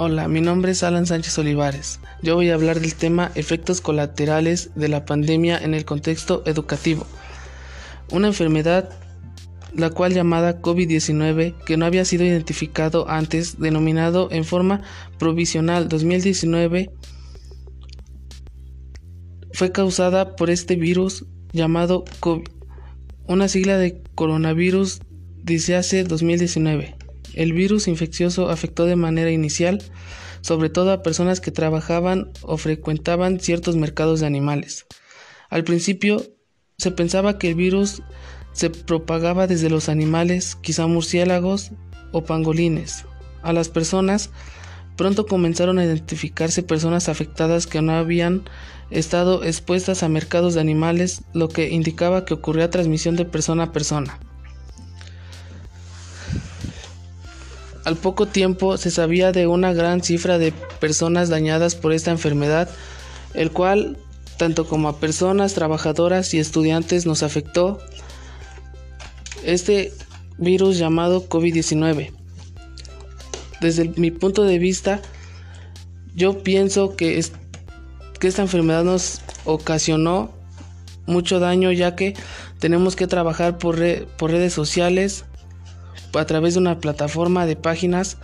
Hola, mi nombre es Alan Sánchez Olivares. Yo voy a hablar del tema efectos colaterales de la pandemia en el contexto educativo. Una enfermedad la cual llamada COVID-19 que no había sido identificado antes, denominado en forma provisional 2019, fue causada por este virus llamado COVID, una sigla de coronavirus desde hace 2019. El virus infeccioso afectó de manera inicial sobre todo a personas que trabajaban o frecuentaban ciertos mercados de animales. Al principio se pensaba que el virus se propagaba desde los animales, quizá murciélagos o pangolines. A las personas pronto comenzaron a identificarse personas afectadas que no habían estado expuestas a mercados de animales, lo que indicaba que ocurría transmisión de persona a persona. Al poco tiempo se sabía de una gran cifra de personas dañadas por esta enfermedad, el cual, tanto como a personas, trabajadoras y estudiantes, nos afectó este virus llamado COVID-19. Desde mi punto de vista, yo pienso que, esta enfermedad nos ocasionó mucho daño ya que tenemos que trabajar por redes sociales, a través de una plataforma de páginas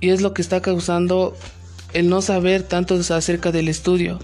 y es lo que está causando el no saber tanto acerca del estudio.